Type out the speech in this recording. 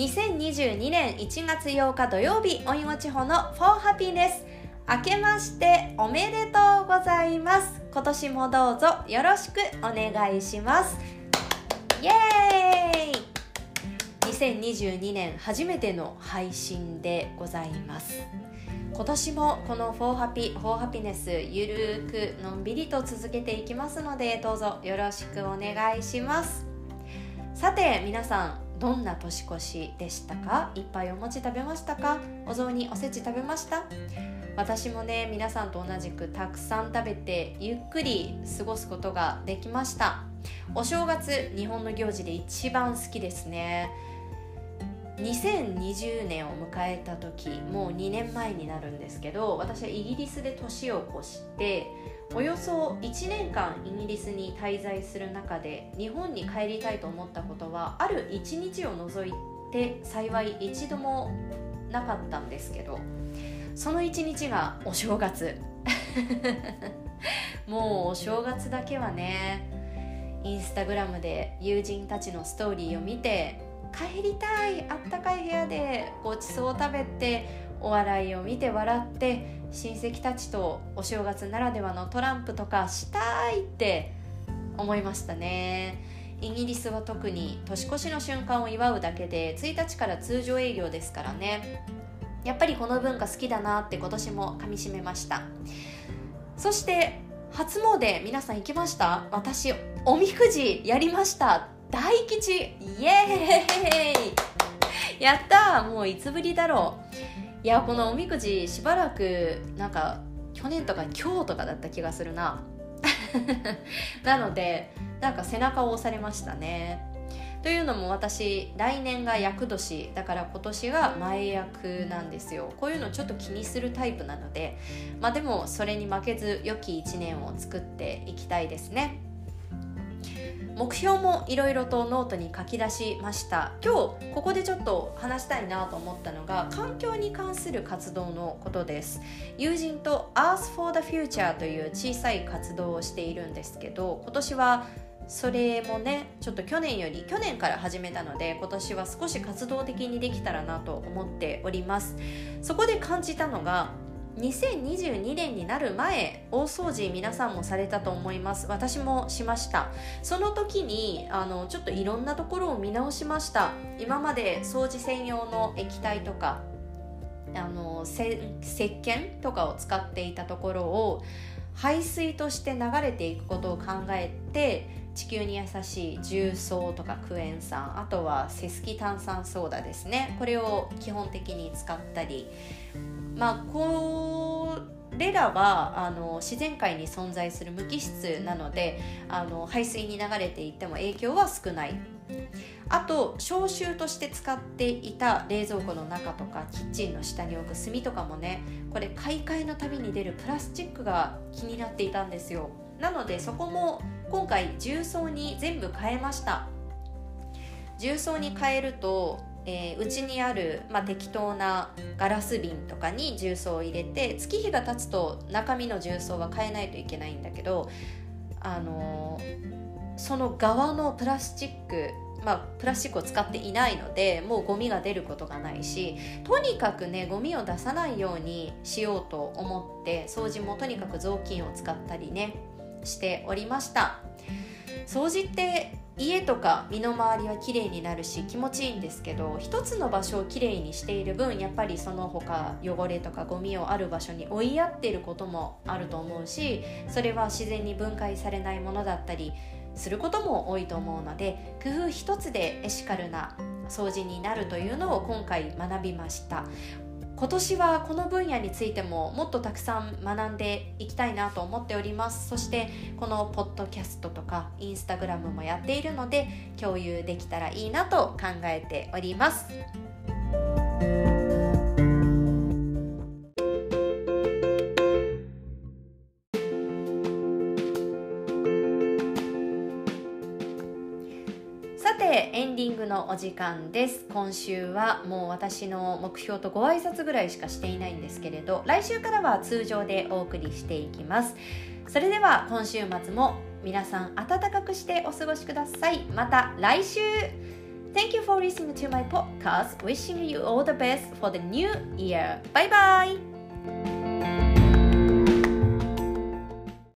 2022年1月8日土曜日おいご地方の For Happiness 明けましておめでとうございます。今年もどうぞよろしくお願いします。イエーイ！2022年初めての配信でございます。今年もこの For Happy For Happiness ゆるくのんびりと続けていきますのでどうぞよろしくお願いします。さて皆さんどんな年越しでしたか？いっぱいお餅食べましたか？お雑煮おせち食べました？私もね皆さんと同じくたくさん食べてゆっくり過ごすことができました。お正月日本の行事で一番好きですね。2020年を迎えた時もう2年前になるんですけど私はイギリスで年を越しておよそ1年間イギリスに滞在する中で日本に帰りたいと思ったことはある1日を除いて幸い一度もなかったんですけどその1日がお正月。もうお正月だけはねインスタグラムで友人たちのストーリーを見て帰りたいあったかい部屋でごちそうを食べてお笑いを見て笑って親戚たちとお正月ならではのトランプとかしたいって思いましたね。イギリスは特に年越しの瞬間を祝うだけで1日から通常営業ですからね。やっぱりこの文化好きだなって今年もかみしめました。そして初詣皆さん行きました？私おみくじやりました。大吉。イエーイ。やったもういつぶりだろう。いやこのおみくじしばらくなんか去年とか今日とかだった気がするな。なのでなんか背中を押されましたね。というのも私来年が厄年。だから今年が前役なんですよ。こういうのちょっと気にするタイプなのでまあでもそれに負けず良き一年を作っていきたいですね。目標もいろいろとノートに書き出しました。今日ここでちょっと話したいなと思ったのが環境に関する活動のことです。友人と Earth for the Future という小さい活動をしているんですけど今年はそれもねちょっと去年より去年から始めたので今年は少し活動的にできたらなと思っております。そこで感じたのが2022年になる前大掃除皆さんもされたと思います。私もしました。その時にあのちょっといろんなところを見直しました。今まで掃除専用の液体とかあのせ石鹸とかを使っていたところを排水として流れていくことを考えて地球に優しい重曹とかクエン酸あとはセスキ炭酸ソーダですね。これを基本的に使ったり。まあこれらはあの自然界に存在する無機質なのであの排水に流れていっても影響は少ない。あと消臭として使っていた冷蔵庫の中とかキッチンの下に置く炭とかもねこれ買い替えのたびに出るプラスチックが気になっていたんですよ。なのでそこも今回重曹に全部変えました。重曹に変えるとえー、うちにある、まあ、適当なガラス瓶とかに重曹を入れて月日が経つと中身の重曹は変えないといけないんだけど、あのー、その側のプラスチックまあ、プラスチックを使っていないのでもうゴミが出ることがないしとにかくねゴミを出さないようにしようと思って掃除もとにかく雑巾を使ったりね。しておりました。掃除って家とか身の回りは綺麗になるし気持ちいいんですけど一つの場所をきれいにしている分やっぱりその他汚れとかゴミをある場所に追いやっていることもあると思うしそれは自然に分解されないものだったりすることも多いと思うので工夫一つでエシカルな掃除になるというのを今回学びました。今年はこの分野についてももっとたくさん学んでいきたいなと思っております。そしてこのポッドキャストとかインスタグラムもやっているので共有できたらいいなと考えております。エンディングのお時間です今週はもう私の目標とご挨拶ぐらいしかしていないんですけれど来週からは通常でお送りしていきますそれでは今週末も皆さん暖かくしてお過ごしくださいまた来週 Thank you for listening to my podcast. Wishing you all the best for the new year. Bye bye!